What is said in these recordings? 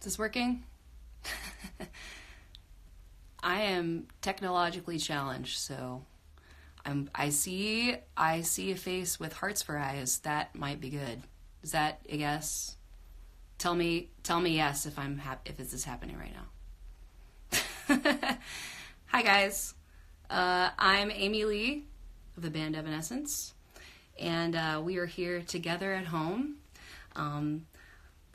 Is this working? I am technologically challenged, so I'm I see I see a face with hearts for eyes. That might be good. Is that a guess? Tell me tell me yes if I'm hap- if this is happening right now. Hi guys. Uh, I'm Amy Lee of the band Evanescence, and uh, we are here together at home. Um,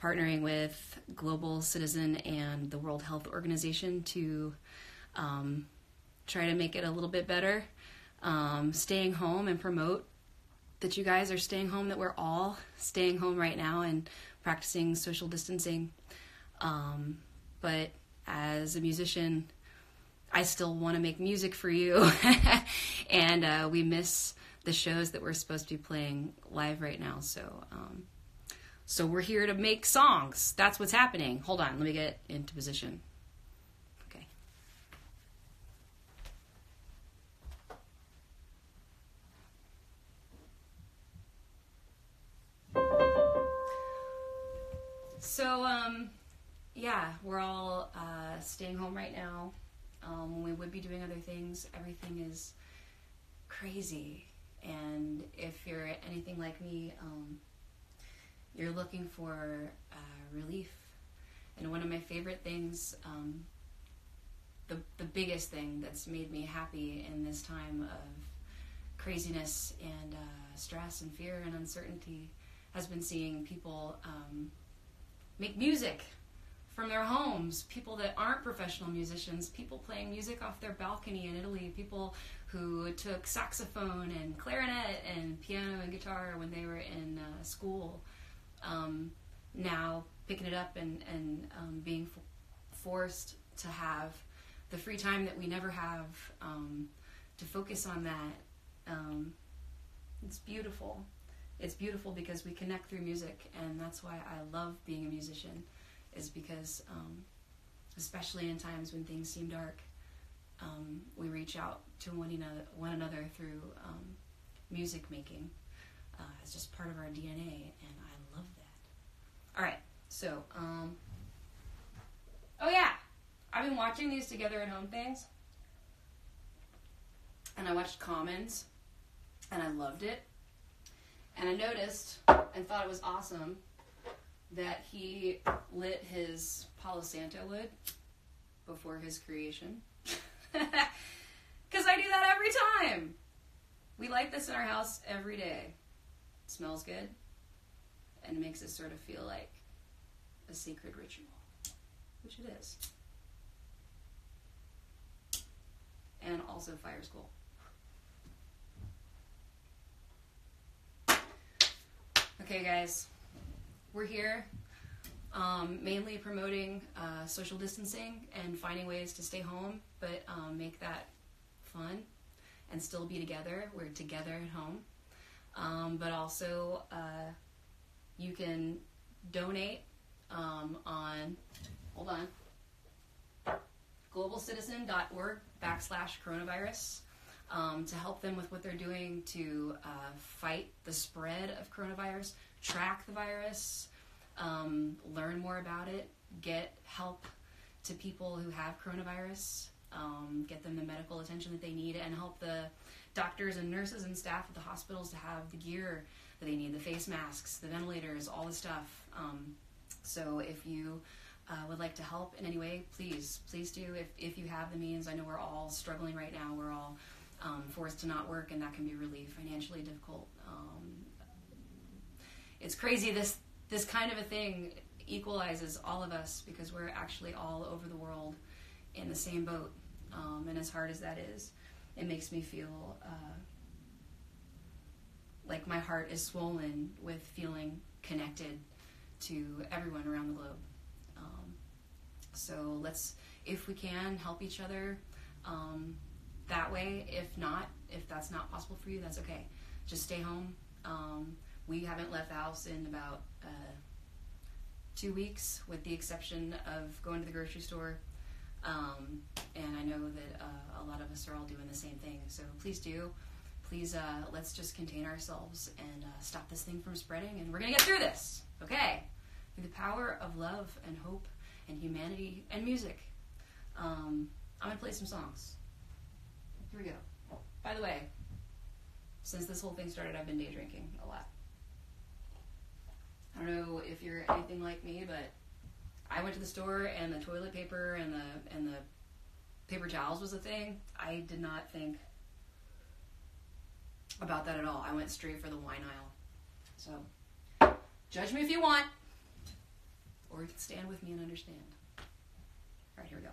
partnering with Global Citizen and the World Health Organization to um, try to make it a little bit better. Um, staying home and promote that you guys are staying home, that we're all staying home right now and practicing social distancing. Um, but as a musician, I still want to make music for you. and uh, we miss the shows that we're supposed to be playing live right now. So, um, so we're here to make songs. That's what's happening. Hold on, let me get into position. Okay. So, um, yeah, we're all uh, staying home right now. Um, we would be doing other things. Everything is crazy. And if you're anything like me, um, you're looking for uh, relief. And one of my favorite things, um, the, the biggest thing that's made me happy in this time of craziness and uh, stress and fear and uncertainty has been seeing people um, make music from their homes, people that aren't professional musicians, people playing music off their balcony in Italy, people who took saxophone and clarinet and piano and guitar when they were in uh, school um, now picking it up and, and um, being f- forced to have the free time that we never have um, to focus on that. Um, it's beautiful. It's beautiful because we connect through music, and that's why I love being a musician, is because, um, especially in times when things seem dark, um, we reach out to one another, one another through music making. Uh, it's just part of our DNA, and all right. So, um, oh yeah, I've been watching these together at home things, and I watched Common's, and I loved it, and I noticed and thought it was awesome that he lit his Palo Santo wood before his creation. Because I do that every time. We light this in our house every day. It smells good and makes it sort of feel like a sacred ritual, which it is. And also fire school. Okay, guys, we're here um, mainly promoting uh, social distancing and finding ways to stay home, but um, make that fun and still be together. We're together at home, um, but also. Uh, you can donate um, on, hold on, globalcitizen.org backslash coronavirus um, to help them with what they're doing to uh, fight the spread of coronavirus, track the virus, um, learn more about it, get help to people who have coronavirus, um, get them the medical attention that they need, and help the doctors and nurses and staff at the hospitals to have the gear that they need the face masks, the ventilators, all the stuff. Um, so if you uh, would like to help in any way, please, please do. If, if you have the means, I know we're all struggling right now. We're all um, forced to not work, and that can be really financially difficult. Um, it's crazy. This this kind of a thing equalizes all of us because we're actually all over the world in the same boat. Um, and as hard as that is, it makes me feel. Uh, like my heart is swollen with feeling connected to everyone around the globe. Um, so let's, if we can, help each other um, that way. If not, if that's not possible for you, that's okay. Just stay home. Um, we haven't left the house in about uh, two weeks, with the exception of going to the grocery store. Um, and I know that uh, a lot of us are all doing the same thing. So please do please uh, let's just contain ourselves and uh, stop this thing from spreading and we're to get through this okay through the power of love and hope and humanity and music. Um, I'm gonna play some songs. Here we go. By the way, since this whole thing started, I've been day drinking a lot. I don't know if you're anything like me, but I went to the store and the toilet paper and the and the paper towels was a thing. I did not think about that at all. I went straight for the wine aisle. So, judge me if you want, or you can stand with me and understand. All right, here we go.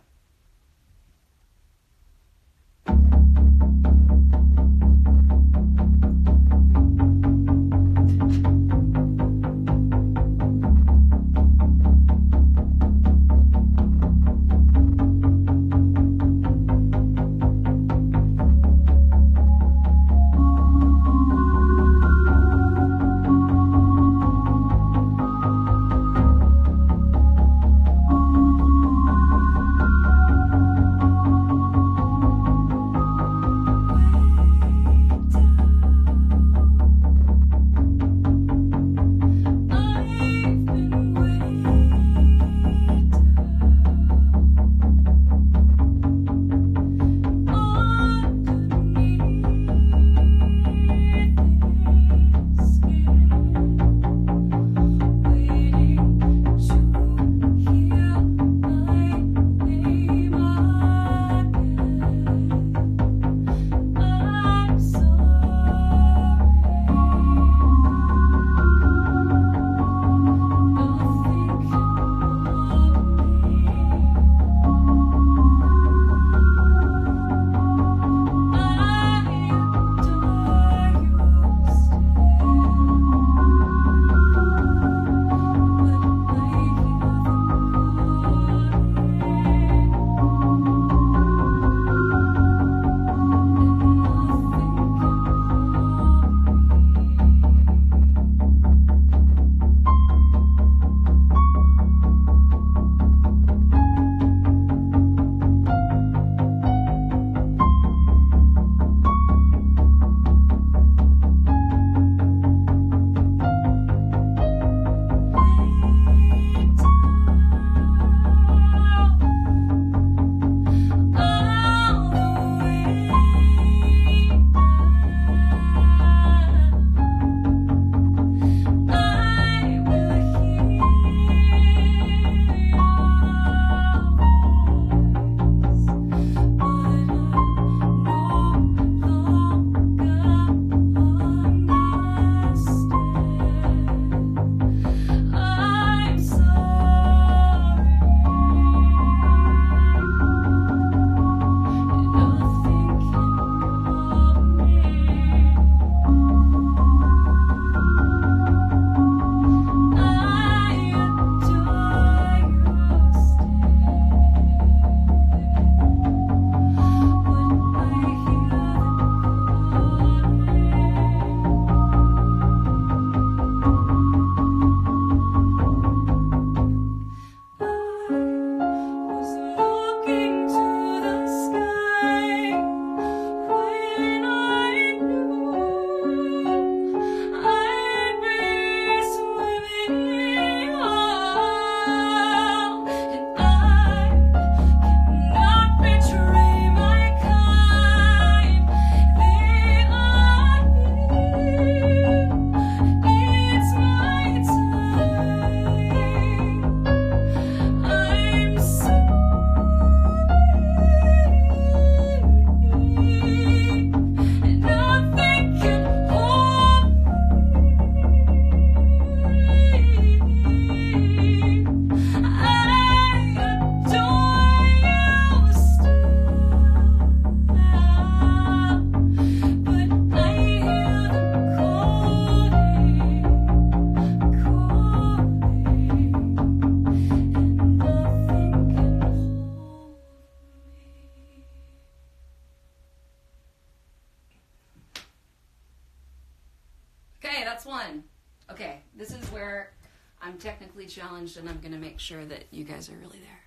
Challenged, and I'm going to make sure that you guys are really there.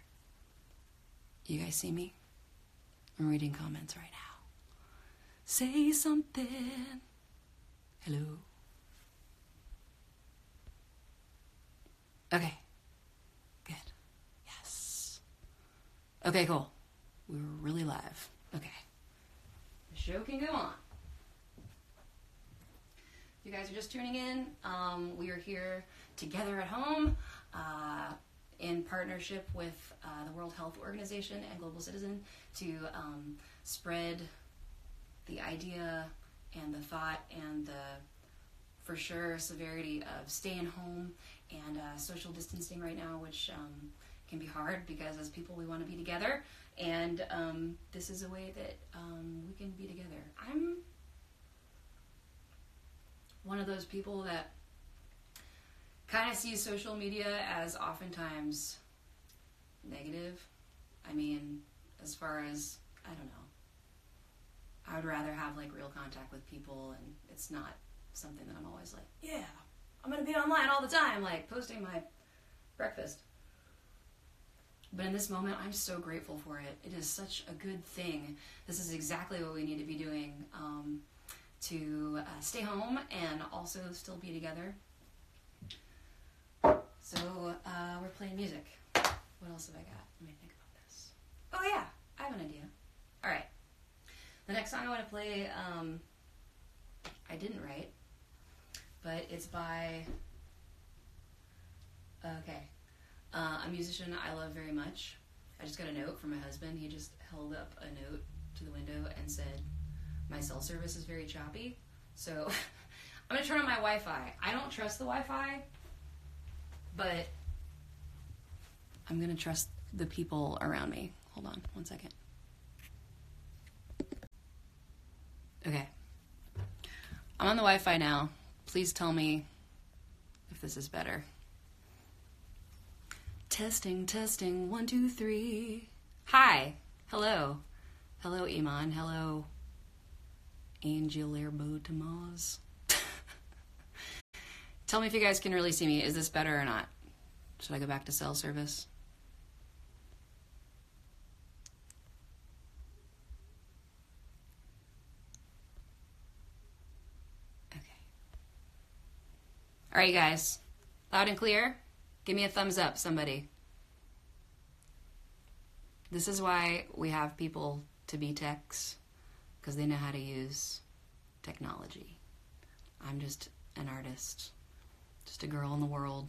You guys see me? I'm reading comments right now. Say something. Hello. Okay. Good. Yes. Okay, cool. We were really live. Okay. The show can go on. If you guys are just tuning in, um, we are here together at home uh, in partnership with uh, the World Health Organization and Global Citizen to um, spread the idea and the thought and the for sure severity of staying home and uh, social distancing right now, which um, can be hard because as people we want to be together, and um, this is a way that um, we can be together. I'm one of those people that kind of sees social media as oftentimes negative. I mean, as far as I don't know. I would rather have like real contact with people, and it's not something that I'm always like, yeah, I'm gonna be online all the time, like posting my breakfast. But in this moment, I'm so grateful for it. It is such a good thing. This is exactly what we need to be doing um, to uh, stay home and also still be together. So uh, we're playing music. What else have I got? Let me think about this. Oh yeah, I have an idea. All right. The next song I want to play, um, I didn't write, but it's by. Okay, uh, a musician I love very much. I just got a note from my husband. He just held up a note to the window and said, My cell service is very choppy. So I'm to turn on my Wi Fi. I don't trust the Wi Fi, but I'm going to trust the people around me. Hold on one second. Okay. I'm on the Wi Fi now. Please tell me if this is better. Testing, testing, one, two, three. Hi. Hello. Hello, Iman. Hello, Angel Airbo Tamaz. Tell me if you guys can really see me. Is this better or not? Should I go back to cell service? Okay. All right, guys. Loud and clear. Give me a thumbs up, somebody. This is why we have people to be techs, because they know how to use technology. I'm just an artist, just a girl in the world.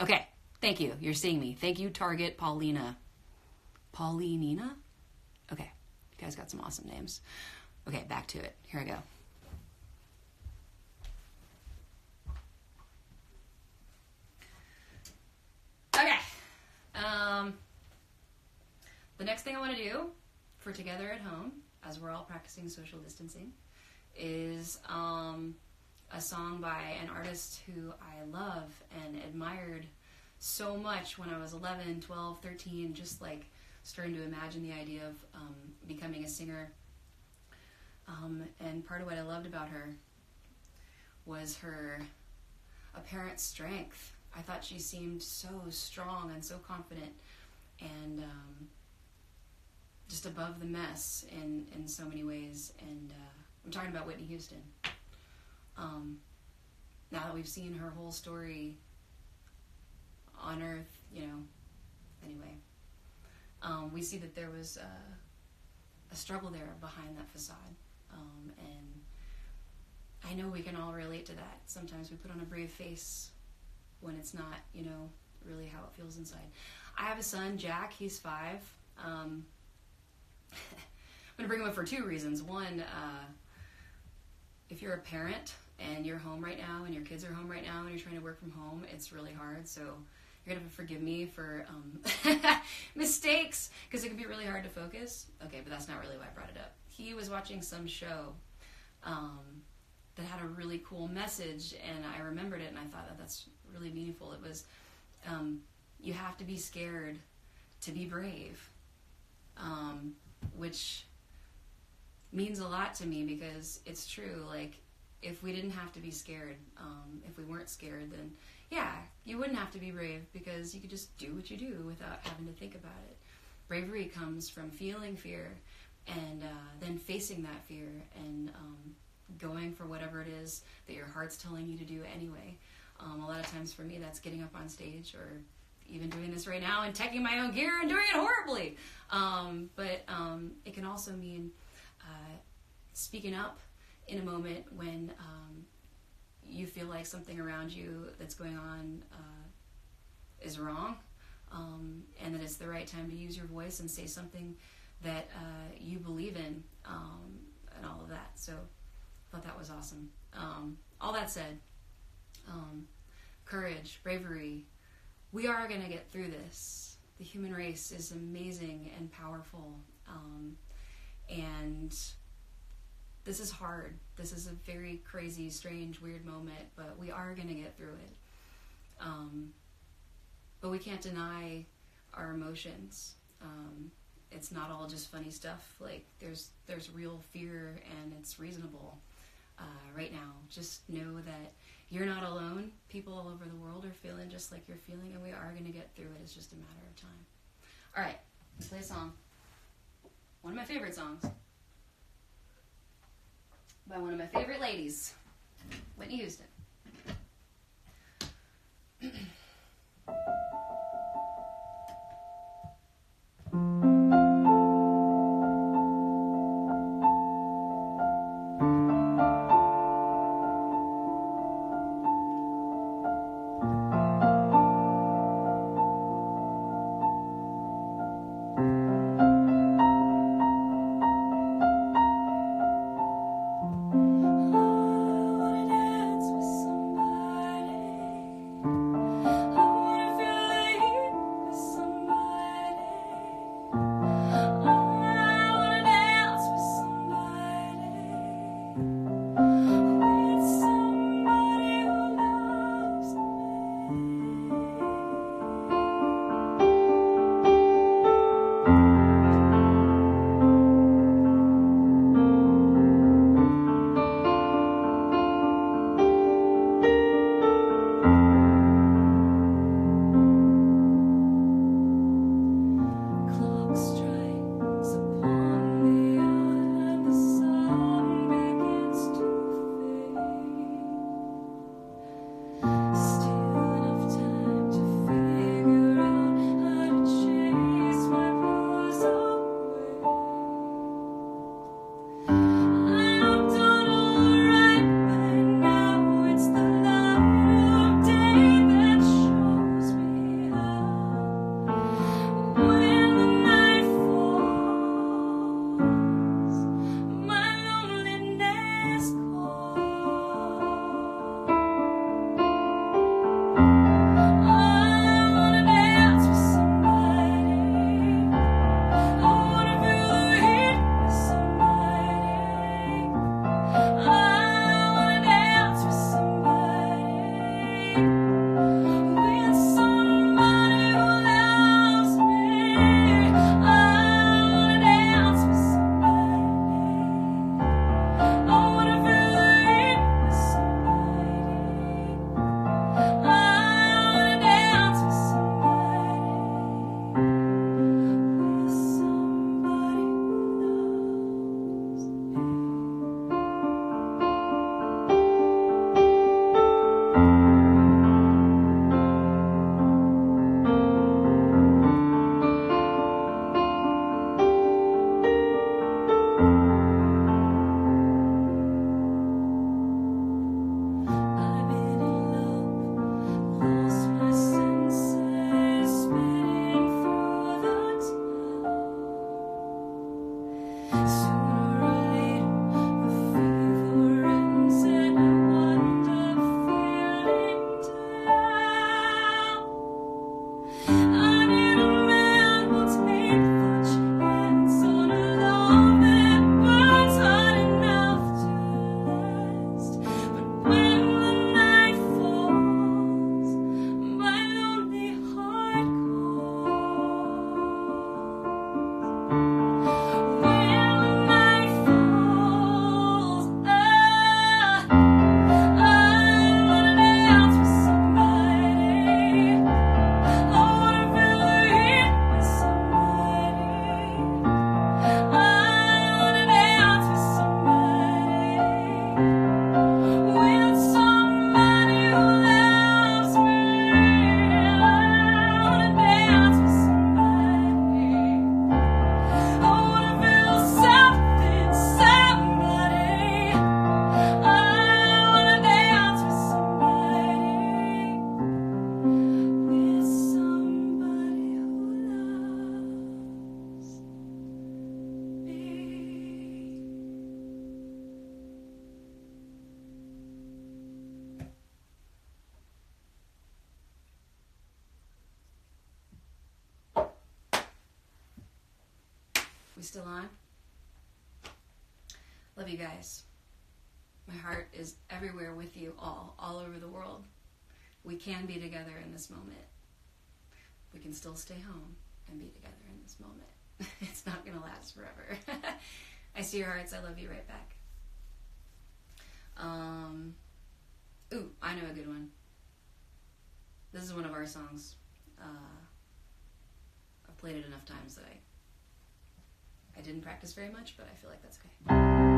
Okay, thank you. You're seeing me. Thank you, Target Paulina. Paulinina? Okay, you guys got some awesome names. Okay, back to it. Here I go. Okay. Um, the next thing I want to do for Together at Home, as we're all practicing social distancing, is um, a song by an artist who I love and admired so much when I was 11, 12, 13, just like starting to imagine the idea of um, becoming a singer. Um, and part of what I loved about her was her apparent strength. I thought she seemed so strong and so confident and um, just above the mess in, in so many ways. And uh, I'm talking about Whitney Houston. Um, now that we've seen her whole story on Earth, you know, anyway, um, we see that there was a, a, struggle there behind that facade. Um, and I know we can all relate to that. Sometimes we put on a brave face when it's not, you know, really how it feels inside. I have a son, Jack. He's five. Um, I'm going to bring him up for two reasons. One, uh, if you're a parent and you're home right now and your kids are home right now and you're trying to work from home, it's really hard. So you're going to forgive me for um, mistakes because it can be really hard to focus. Okay, but that's not really why I brought it up. He was watching some show um, that had a really cool message, and I remembered it, and I thought that that's really meaningful. It was um, you have to be scared to be brave, um, which means a lot to me because it's true. Like, if we didn't have to be scared, um, if we weren't scared, then yeah, you wouldn't have to be brave because you could just do what you do without having to think about it. Bravery comes from feeling fear and uh, then facing that fear and um, going for whatever it is that your heart's telling you to do anyway. Um, a lot of times for me, that's getting up on stage or even doing this right now and teching my own gear and doing it horribly. Um, but um, it can also mean uh, speaking up in a moment when um, you feel like something around you that's going on uh, is wrong, um, and that it's the right time to use your voice and say something that uh, you believe in, um, and all of that. So, I thought that was awesome. Um, all that said, um, courage, bravery, we are going to get through this. The human race is amazing and powerful, um, and this is hard. This is a very crazy, strange, weird moment, but we are going to get through it. Um, but we can't deny our emotions. Um, it's not all just funny stuff. Like there's there's real fear, and it's reasonable uh, right now. Just know that you're not alone. People all over the world are feeling just like you're feeling, and we are going to get through it. It's just a matter of time. All right, let's play a song. One of my favorite songs by one of my favorite ladies, Whitney Houston. can be together in this moment. We can still stay home and be together in this moment. it's not going to last forever. I see your hearts. I love you right back. Um, ooh, I know a good one. This is one of our songs. Uh, I've played it enough times that I I didn't practice very much, but I feel like that's okay.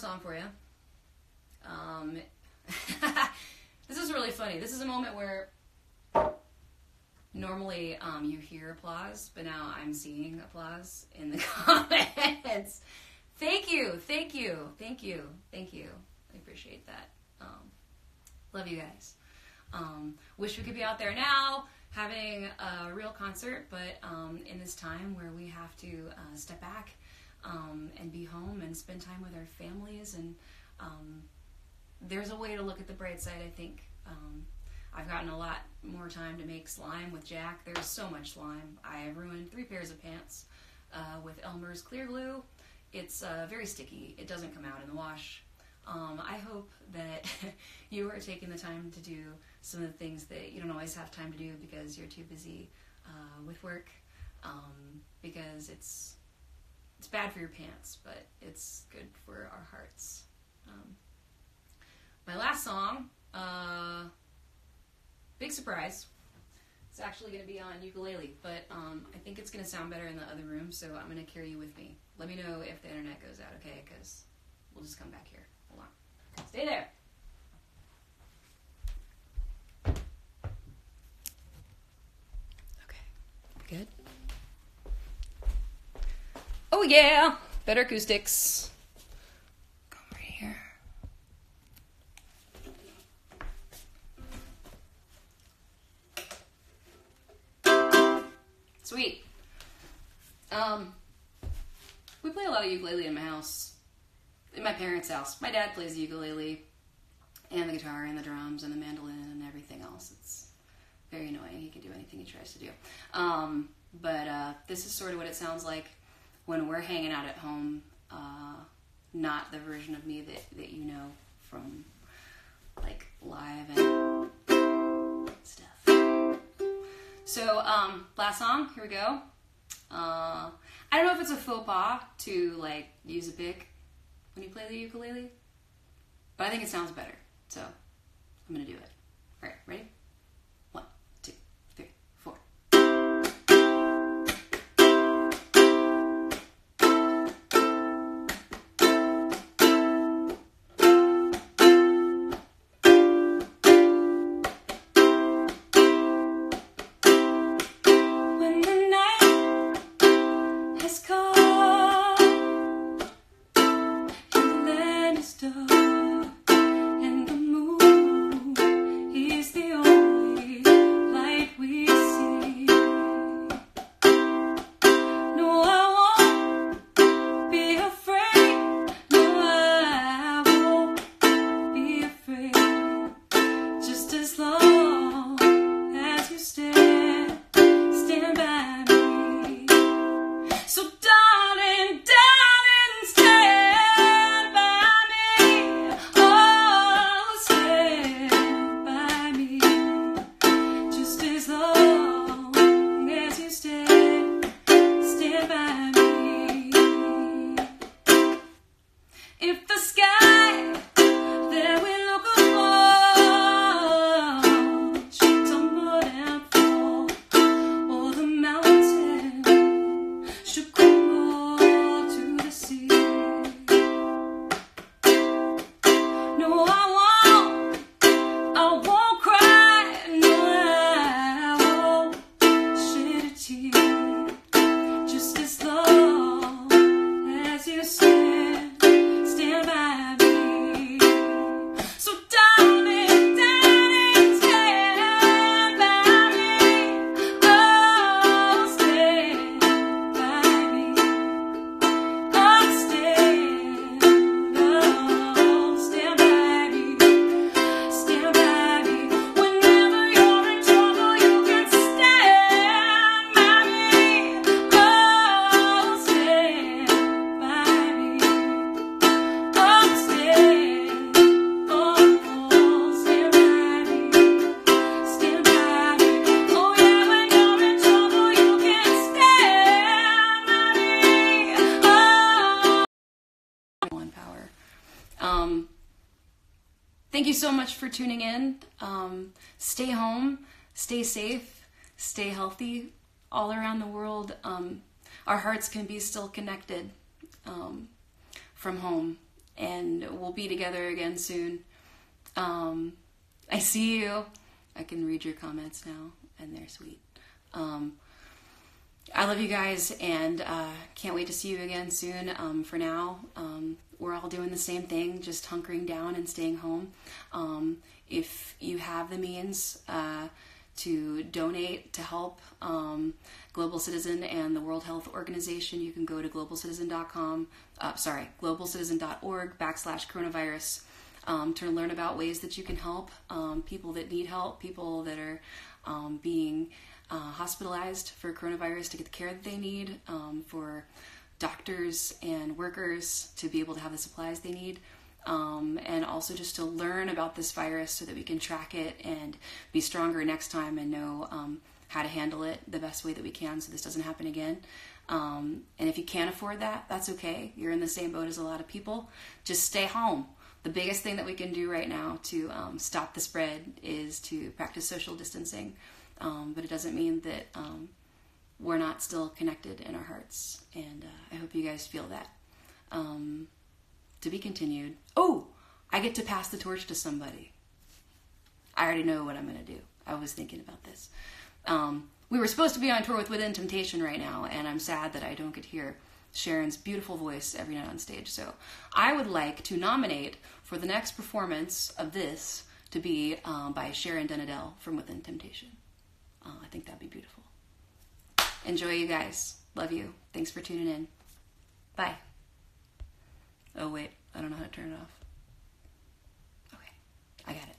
Song for you. Um, this is really funny. This is a moment where normally um, you hear applause, but now I'm seeing applause in the comments. thank you, thank you, thank you, thank you. I appreciate that. Um, love you guys. Um, wish we could be out there now having a real concert, but um, in this time where we have to uh, step back um, and be home and spend time with our families, and um, there's a way to look at the bright side, I think. Um, I've gotten a lot more time to make slime with Jack. There's so much slime. I ruined three pairs of pants uh, with Elmer's clear glue. It's uh, very sticky. It doesn't come out in the wash. Um, I hope that you are taking the time to do some of the things that you don't always have time to do because you're too busy uh, with work. Um, because it's it's bad for your pants, but it's good for our hearts. Um, my last song, uh, big surprise. It's actually going to be on ukulele, but um, I think it's going to sound better in the other room, so I'm going to carry you with me. Let me know if the internet goes out, okay? Because we'll just come back here. Hold on. Stay there. Okay. Good. Oh, yeah. Better acoustics. Come right here. Sweet. Um, we play a lot of ukulele in my house, in my parents' house. My dad plays the ukulele, and the guitar, and the drums, and the mandolin, and everything else. It's very annoying. He can do anything he tries to do. Um, but uh, this is sort of what it sounds like when we're hanging out at home. Uh, not the version of me that, that you know from like live and stuff. So, um, last song, here we go. Uh, I don't know if it's a faux pas to like use a pick when you play the ukulele, but I think it sounds better. So, I'm gonna do it. All right, ready? Thank you so much for tuning in. Um, stay home, stay safe, stay healthy. all around the world, um, our hearts can be still connected um, from home, and we'll be together again soon. Um, I see you. I can read your comments now, and they're sweet. Um, I love you guys, and uh, can't wait to see you again soon. Um, for now, we're all doing the same thing, just hunkering down and staying home. Um, if you have the means uh, to donate to help um, Global Citizen and the World Health Organization, you can go to globalcitizen.com. Uh, sorry, globalcitizen.org backslash coronavirus um, to learn about ways that you can help um, people that need help, people that are um, being uh, hospitalized for coronavirus to get the care that they need, um, for doctors and workers to be able to have the supplies they need. Um, and also just to learn about this virus so that we can track it and be stronger next time and know um, how to handle it the best way that we can so this doesn't happen again. Um, and if you can't afford that, that's okay. You're in the same boat as a lot of people. Just stay home. The biggest thing that we can do right now to um, stop the spread is to practice social distancing. Um, but it doesn't mean that um, we're not still connected in our hearts. And uh, I hope you guys feel that. Um, to be continued. Oh, I get to pass the torch to somebody. I already know what I'm going to do. I was thinking about this. Um, we were supposed to be on tour with Within Temptation right now, and I'm sad that I don't get to hear Sharon's beautiful voice every night on stage. So I would like to nominate for the next performance of this to be um, by Sharon den Adel from Within Temptation. Uh, I think that'd be beautiful. Enjoy, you guys. Love you. Thanks for tuning in. Bye. Oh, wait. I don't know how to turn it off. Okay. I got it.